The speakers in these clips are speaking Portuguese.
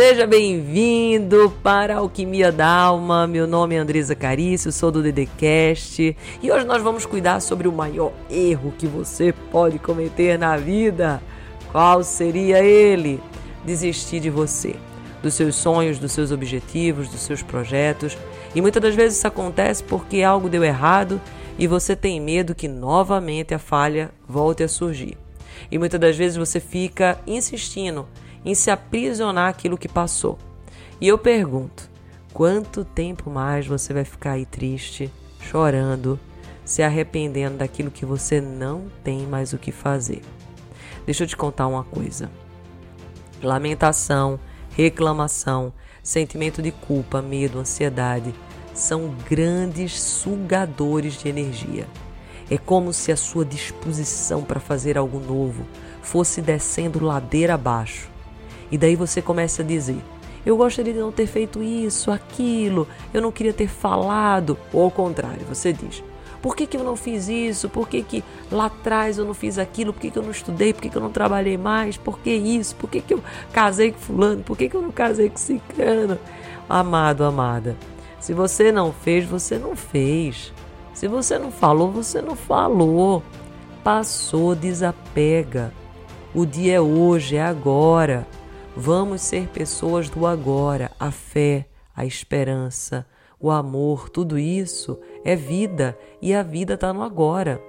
Seja bem-vindo para Alquimia da Alma. Meu nome é Andresa Carício, sou do Dedecast e hoje nós vamos cuidar sobre o maior erro que você pode cometer na vida. Qual seria ele? Desistir de você, dos seus sonhos, dos seus objetivos, dos seus projetos. E muitas das vezes isso acontece porque algo deu errado e você tem medo que novamente a falha volte a surgir. E muitas das vezes você fica insistindo em se aprisionar aquilo que passou. E eu pergunto: quanto tempo mais você vai ficar aí triste, chorando, se arrependendo daquilo que você não tem mais o que fazer? Deixa eu te contar uma coisa. Lamentação, reclamação, sentimento de culpa, medo, ansiedade são grandes sugadores de energia. É como se a sua disposição para fazer algo novo fosse descendo ladeira abaixo e daí você começa a dizer: eu gostaria de não ter feito isso, aquilo, eu não queria ter falado. Ou ao contrário, você diz: por que, que eu não fiz isso? Por que, que lá atrás eu não fiz aquilo? Por que, que eu não estudei? Por que, que eu não trabalhei mais? Por que isso? Por que, que eu casei com fulano? Por que, que eu não casei com ciclano? Amado, amada, se você não fez, você não fez. Se você não falou, você não falou. Passou, desapega. O dia é hoje, é agora. Vamos ser pessoas do agora, a fé, a esperança, o amor, tudo isso é vida e a vida está no agora.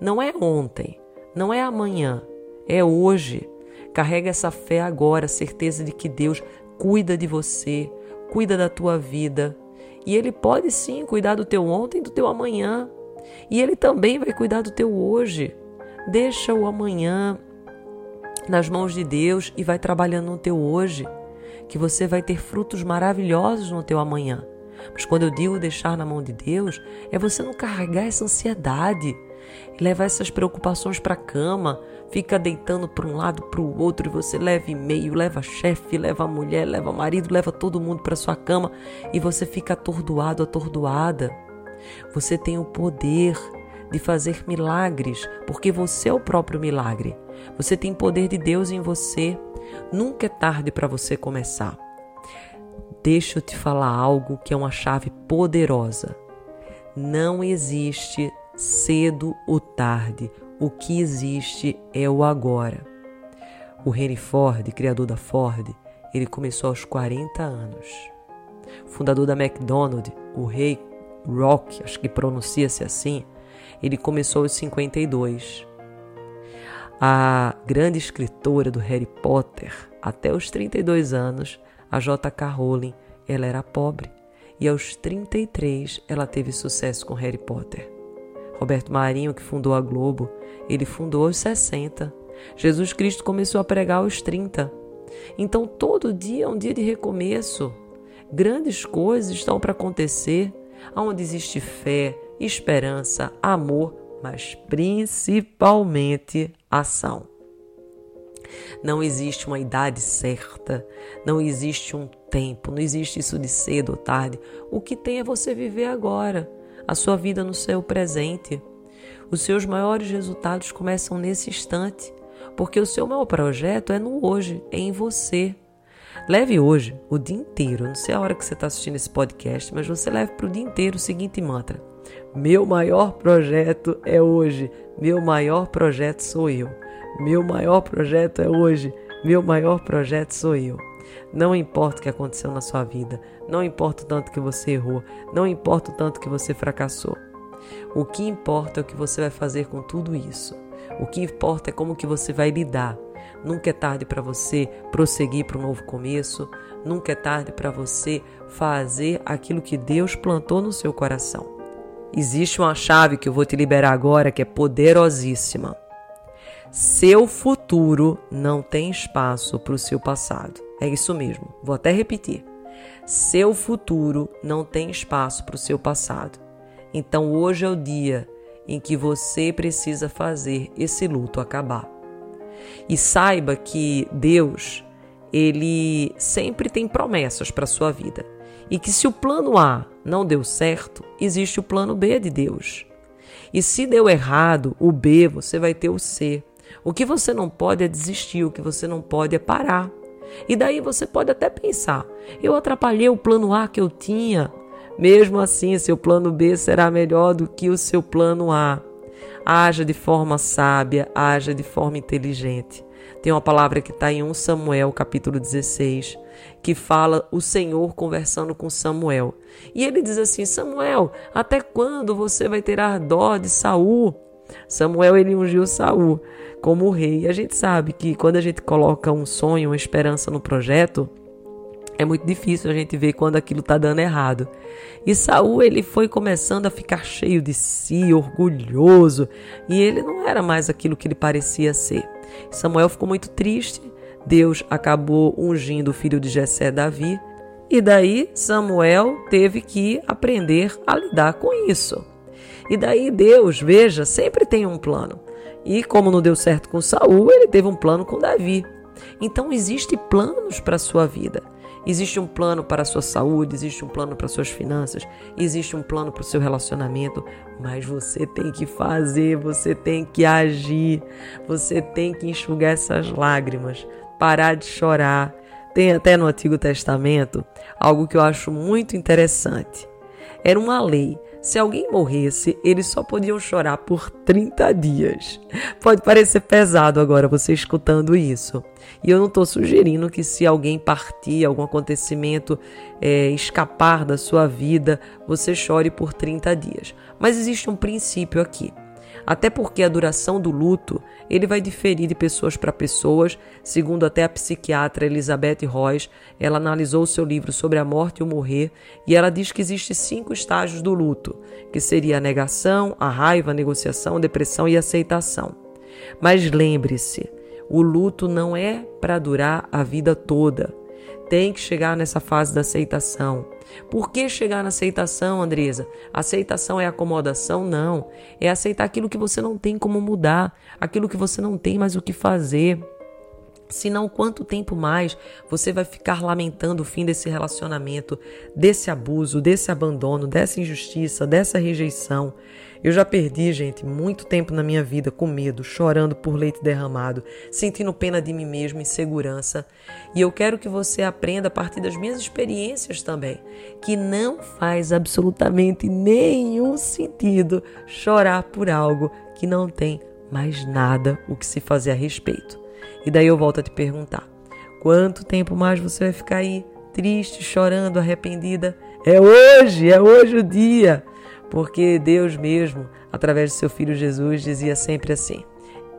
Não é ontem, não é amanhã, é hoje. Carrega essa fé agora, certeza de que Deus cuida de você, cuida da tua vida. E Ele pode sim cuidar do teu ontem e do teu amanhã. E Ele também vai cuidar do teu hoje. Deixa o amanhã nas mãos de Deus e vai trabalhando no teu hoje, que você vai ter frutos maravilhosos no teu amanhã. Mas quando eu digo deixar na mão de Deus, é você não carregar essa ansiedade, levar essas preocupações para a cama, fica deitando para um lado, para o outro, e você leva e-mail, leva chefe, leva mulher, leva marido, leva todo mundo para sua cama e você fica atordoado, atordoada. Você tem o poder de fazer milagres, porque você é o próprio milagre. Você tem poder de Deus em você. Nunca é tarde para você começar. Deixa eu te falar algo que é uma chave poderosa. Não existe cedo ou tarde. O que existe é o agora. O Henry Ford, criador da Ford, ele começou aos 40 anos. Fundador da McDonald's, o rei Rock, acho que pronuncia-se assim, ele começou aos 52. A grande escritora do Harry Potter, até os 32 anos, a J.K. Rowling, ela era pobre e aos 33 ela teve sucesso com Harry Potter. Roberto Marinho, que fundou a Globo, ele fundou aos 60. Jesus Cristo começou a pregar aos 30. Então todo dia é um dia de recomeço. Grandes coisas estão para acontecer, onde existe fé, esperança, amor, mas principalmente ação. Não existe uma idade certa, não existe um tempo, não existe isso de cedo ou tarde. O que tem é você viver agora, a sua vida no seu presente. Os seus maiores resultados começam nesse instante, porque o seu maior projeto é no hoje, é em você. Leve hoje, o dia inteiro, não sei a hora que você está assistindo esse podcast, mas você leve para o dia inteiro o seguinte mantra: Meu maior projeto é hoje, meu maior projeto sou eu. Meu maior projeto é hoje, meu maior projeto sou eu. Não importa o que aconteceu na sua vida, não importa o tanto que você errou, não importa o tanto que você fracassou. O que importa é o que você vai fazer com tudo isso. O que importa é como que você vai lidar Nunca é tarde para você prosseguir para um novo começo. Nunca é tarde para você fazer aquilo que Deus plantou no seu coração. Existe uma chave que eu vou te liberar agora que é poderosíssima. Seu futuro não tem espaço para o seu passado. É isso mesmo. Vou até repetir. Seu futuro não tem espaço para o seu passado. Então hoje é o dia em que você precisa fazer esse luto acabar. E saiba que Deus, ele sempre tem promessas para sua vida. E que se o plano A não deu certo, existe o plano B de Deus. E se deu errado o B, você vai ter o C. O que você não pode é desistir, o que você não pode é parar. E daí você pode até pensar: eu atrapalhei o plano A que eu tinha. Mesmo assim, seu plano B será melhor do que o seu plano A. Haja de forma sábia, haja de forma inteligente. Tem uma palavra que está em 1 Samuel, capítulo 16, que fala o Senhor conversando com Samuel. E ele diz assim: Samuel, até quando você vai ter a dó de Saul? Samuel ele ungiu Saul como rei. E a gente sabe que quando a gente coloca um sonho, uma esperança no projeto, é muito difícil a gente ver quando aquilo está dando errado. E Saul ele foi começando a ficar cheio de si, orgulhoso, e ele não era mais aquilo que ele parecia ser. Samuel ficou muito triste. Deus acabou ungindo o filho de Jessé, Davi, e daí Samuel teve que aprender a lidar com isso. E daí Deus, veja, sempre tem um plano. E como não deu certo com Saul, ele teve um plano com Davi. Então existem planos para a sua vida. Existe um plano para a sua saúde, existe um plano para suas finanças, existe um plano para o seu relacionamento, mas você tem que fazer, você tem que agir, você tem que enxugar essas lágrimas, parar de chorar. Tem até no Antigo Testamento algo que eu acho muito interessante. Era uma lei se alguém morresse, eles só podiam chorar por 30 dias. Pode parecer pesado agora você escutando isso. E eu não estou sugerindo que se alguém partir, algum acontecimento é, escapar da sua vida, você chore por 30 dias. Mas existe um princípio aqui. Até porque a duração do luto ele vai diferir de pessoas para pessoas, segundo até a psiquiatra Elizabeth Royce, ela analisou o seu livro sobre a morte e o morrer e ela diz que existe cinco estágios do luto, que seria a negação, a raiva, a negociação, a depressão e a aceitação. Mas lembre-se, o luto não é para durar a vida toda. Tem que chegar nessa fase da aceitação. Por que chegar na aceitação, Andresa? Aceitação é acomodação? Não. É aceitar aquilo que você não tem como mudar, aquilo que você não tem mais o que fazer. Senão, quanto tempo mais você vai ficar lamentando o fim desse relacionamento, desse abuso, desse abandono, dessa injustiça, dessa rejeição? Eu já perdi, gente, muito tempo na minha vida com medo, chorando por leite derramado, sentindo pena de mim mesmo, insegurança. E eu quero que você aprenda a partir das minhas experiências também, que não faz absolutamente nenhum sentido chorar por algo que não tem mais nada o que se fazer a respeito. E daí eu volto a te perguntar: quanto tempo mais você vai ficar aí, triste, chorando, arrependida? É hoje, é hoje o dia porque Deus mesmo, através de seu filho Jesus, dizia sempre assim: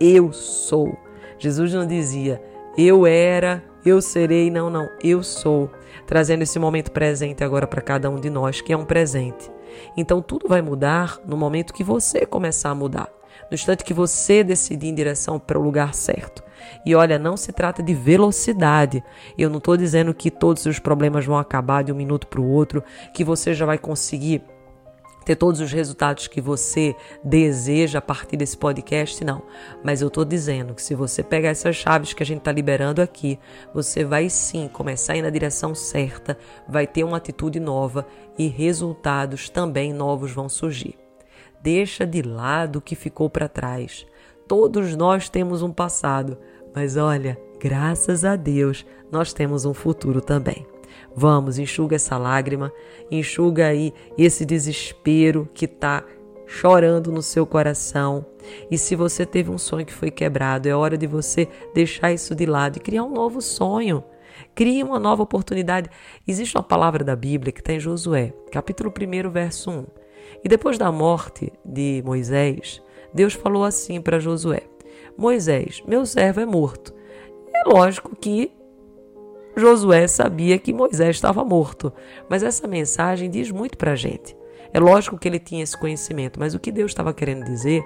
Eu sou. Jesus não dizia eu era, eu serei, não, não, eu sou. Trazendo esse momento presente agora para cada um de nós, que é um presente. Então tudo vai mudar no momento que você começar a mudar. No instante que você decidir em direção para o lugar certo. E olha, não se trata de velocidade. Eu não estou dizendo que todos os problemas vão acabar de um minuto para o outro, que você já vai conseguir ter todos os resultados que você deseja a partir desse podcast, não. Mas eu estou dizendo que se você pegar essas chaves que a gente está liberando aqui, você vai sim começar a ir na direção certa, vai ter uma atitude nova e resultados também novos vão surgir. Deixa de lado o que ficou para trás. Todos nós temos um passado, mas olha, graças a Deus, nós temos um futuro também. Vamos, enxuga essa lágrima, enxuga aí esse desespero que está chorando no seu coração. E se você teve um sonho que foi quebrado, é hora de você deixar isso de lado e criar um novo sonho. Crie uma nova oportunidade. Existe uma palavra da Bíblia que está em Josué, capítulo 1, verso 1. E depois da morte de Moisés, Deus falou assim para Josué: Moisés, meu servo é morto. É lógico que Josué sabia que Moisés estava morto, mas essa mensagem diz muito para a gente. É lógico que ele tinha esse conhecimento, mas o que Deus estava querendo dizer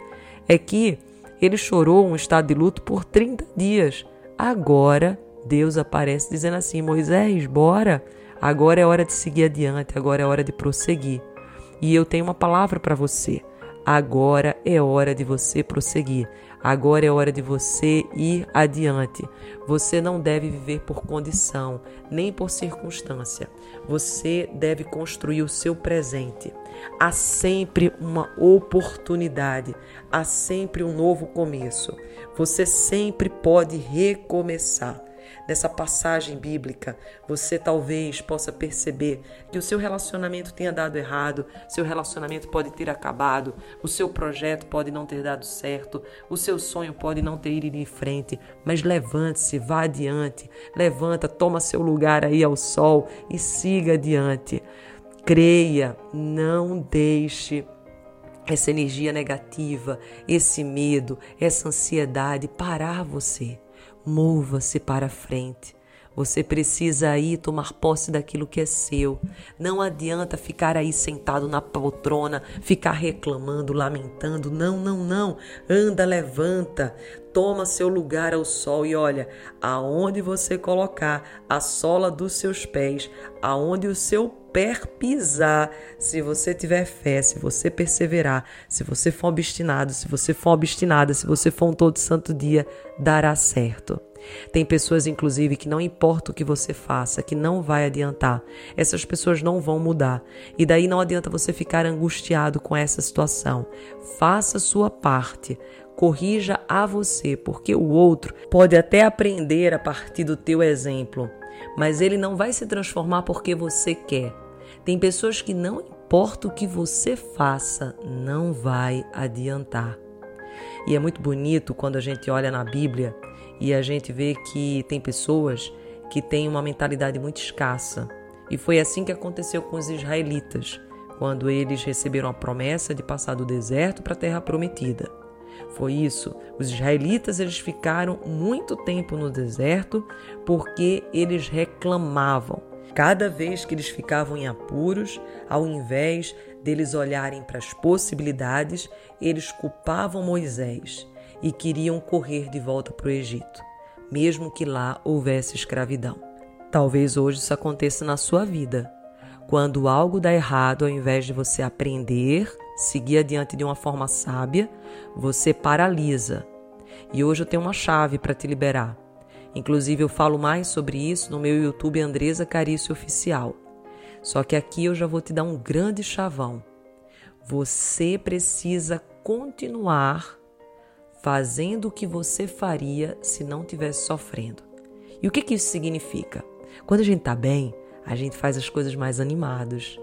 é que ele chorou um estado de luto por 30 dias. Agora Deus aparece dizendo assim: Moisés, bora, agora é hora de seguir adiante, agora é hora de prosseguir. E eu tenho uma palavra para você. Agora é hora de você prosseguir. Agora é hora de você ir adiante. Você não deve viver por condição, nem por circunstância. Você deve construir o seu presente. Há sempre uma oportunidade, há sempre um novo começo. Você sempre pode recomeçar. Nessa passagem bíblica, você talvez possa perceber que o seu relacionamento tenha dado errado, seu relacionamento pode ter acabado, o seu projeto pode não ter dado certo, o seu sonho pode não ter ido em frente, mas levante-se, vá adiante, levanta, toma seu lugar aí ao sol e siga adiante. Creia, não deixe essa energia negativa, esse medo, essa ansiedade parar você. Mova-se para frente. Você precisa aí tomar posse daquilo que é seu. Não adianta ficar aí sentado na poltrona, ficar reclamando, lamentando. Não, não, não. Anda, levanta, toma seu lugar ao sol e olha, aonde você colocar a sola dos seus pés, aonde o seu pé pisar, se você tiver fé, se você perseverar, se você for obstinado, se você for obstinada, se você for um todo santo dia, dará certo. Tem pessoas, inclusive, que não importa o que você faça, que não vai adiantar. Essas pessoas não vão mudar. E daí não adianta você ficar angustiado com essa situação. Faça sua parte corrija a você, porque o outro pode até aprender a partir do teu exemplo, mas ele não vai se transformar porque você quer. Tem pessoas que não importa o que você faça, não vai adiantar. E é muito bonito quando a gente olha na Bíblia e a gente vê que tem pessoas que têm uma mentalidade muito escassa. E foi assim que aconteceu com os israelitas, quando eles receberam a promessa de passar do deserto para a terra prometida. Foi isso. Os israelitas eles ficaram muito tempo no deserto porque eles reclamavam. Cada vez que eles ficavam em apuros, ao invés deles olharem para as possibilidades, eles culpavam Moisés e queriam correr de volta para o Egito, mesmo que lá houvesse escravidão. Talvez hoje isso aconteça na sua vida. Quando algo dá errado, ao invés de você aprender, seguir adiante de uma forma sábia, você paralisa. E hoje eu tenho uma chave para te liberar. Inclusive, eu falo mais sobre isso no meu YouTube Andresa Carício Oficial. Só que aqui eu já vou te dar um grande chavão. Você precisa continuar fazendo o que você faria se não tivesse sofrendo. E o que, que isso significa? Quando a gente está bem, a gente faz as coisas mais animados,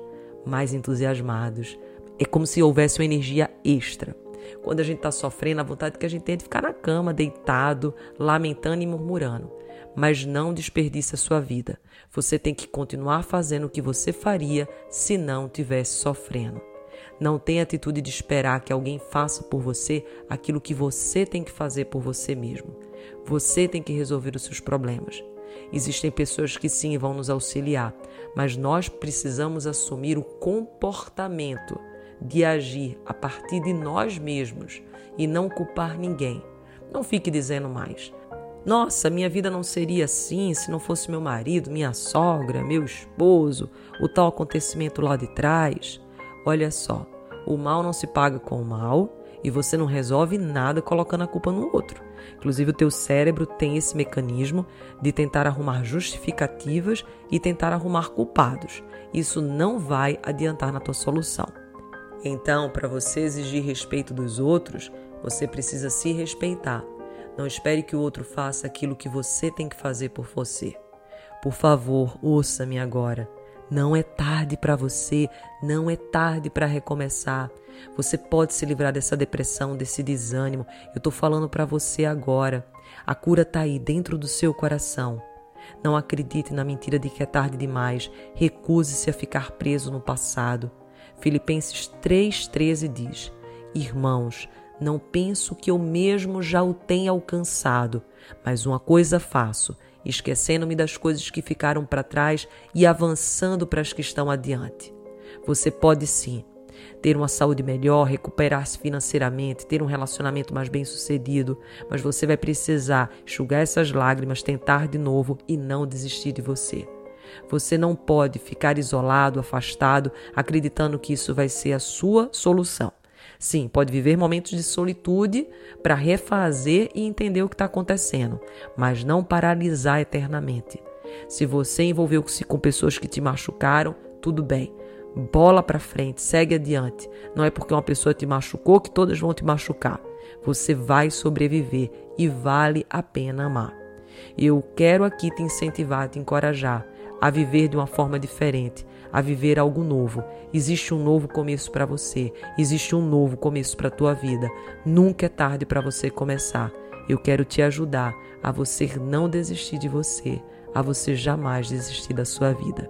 mais entusiasmados. É como se houvesse uma energia extra. Quando a gente está sofrendo, a vontade que a gente tem é de ficar na cama, deitado, lamentando e murmurando. Mas não desperdice a sua vida. Você tem que continuar fazendo o que você faria se não tivesse sofrendo. Não tenha atitude de esperar que alguém faça por você aquilo que você tem que fazer por você mesmo. Você tem que resolver os seus problemas. Existem pessoas que sim vão nos auxiliar, mas nós precisamos assumir o comportamento de agir a partir de nós mesmos e não culpar ninguém. Não fique dizendo mais. Nossa, minha vida não seria assim se não fosse meu marido, minha sogra, meu esposo, o tal acontecimento lá de trás. Olha só, o mal não se paga com o mal e você não resolve nada colocando a culpa no outro. Inclusive, o teu cérebro tem esse mecanismo de tentar arrumar justificativas e tentar arrumar culpados. Isso não vai adiantar na tua solução. Então, para você exigir respeito dos outros, você precisa se respeitar. Não espere que o outro faça aquilo que você tem que fazer por você. Por favor, ouça-me agora. Não é tarde para você, não é tarde para recomeçar. Você pode se livrar dessa depressão, desse desânimo. Eu estou falando para você agora. A cura está aí dentro do seu coração. Não acredite na mentira de que é tarde demais. Recuse-se a ficar preso no passado. Filipenses 3,13 diz: Irmãos, não penso que eu mesmo já o tenha alcançado, mas uma coisa faço, esquecendo-me das coisas que ficaram para trás e avançando para as que estão adiante. Você pode sim ter uma saúde melhor, recuperar-se financeiramente, ter um relacionamento mais bem sucedido, mas você vai precisar enxugar essas lágrimas, tentar de novo e não desistir de você. Você não pode ficar isolado, afastado, acreditando que isso vai ser a sua solução. Sim, pode viver momentos de solitude para refazer e entender o que está acontecendo, mas não paralisar eternamente. Se você envolveu-se com pessoas que te machucaram, tudo bem. Bola para frente, segue adiante. Não é porque uma pessoa te machucou que todas vão te machucar. Você vai sobreviver e vale a pena amar. Eu quero aqui te incentivar, te encorajar a viver de uma forma diferente, a viver algo novo. Existe um novo começo para você, existe um novo começo para a tua vida. Nunca é tarde para você começar. Eu quero te ajudar a você não desistir de você, a você jamais desistir da sua vida.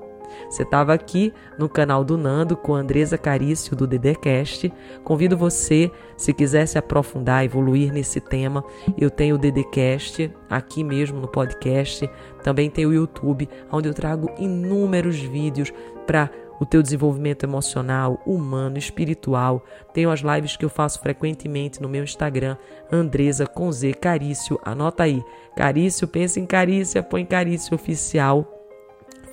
Você estava aqui no canal do Nando com a Andresa Carício do DDCast. Convido você, se quiser se aprofundar, evoluir nesse tema, eu tenho o DDCast aqui mesmo no podcast. Também tem o YouTube, onde eu trago inúmeros vídeos para o teu desenvolvimento emocional, humano, espiritual. Tenho as lives que eu faço frequentemente no meu Instagram, Andresa com Z Carício. Anota aí, Carício, pensa em Carícia, põe Carício Oficial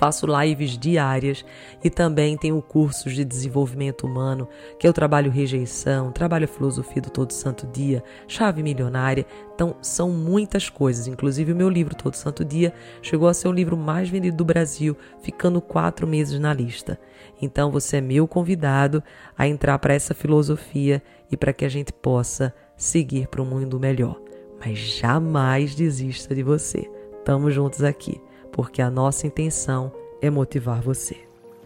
faço lives diárias e também tenho cursos de desenvolvimento humano, que eu trabalho rejeição, trabalho a filosofia do todo santo dia, chave milionária. Então, são muitas coisas. Inclusive, o meu livro Todo Santo Dia chegou a ser o livro mais vendido do Brasil, ficando quatro meses na lista. Então, você é meu convidado a entrar para essa filosofia e para que a gente possa seguir para um mundo melhor. Mas jamais desista de você. Estamos juntos aqui porque a nossa intenção é motivar você.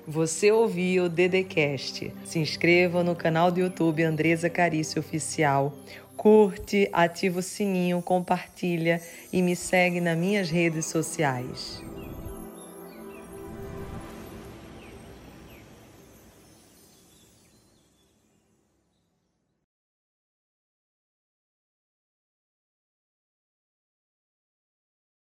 Você ouviu o Dedecast. Se inscreva no canal do YouTube Andresa Carício Oficial. Curte, ativa o sininho, compartilha e me segue nas minhas redes sociais.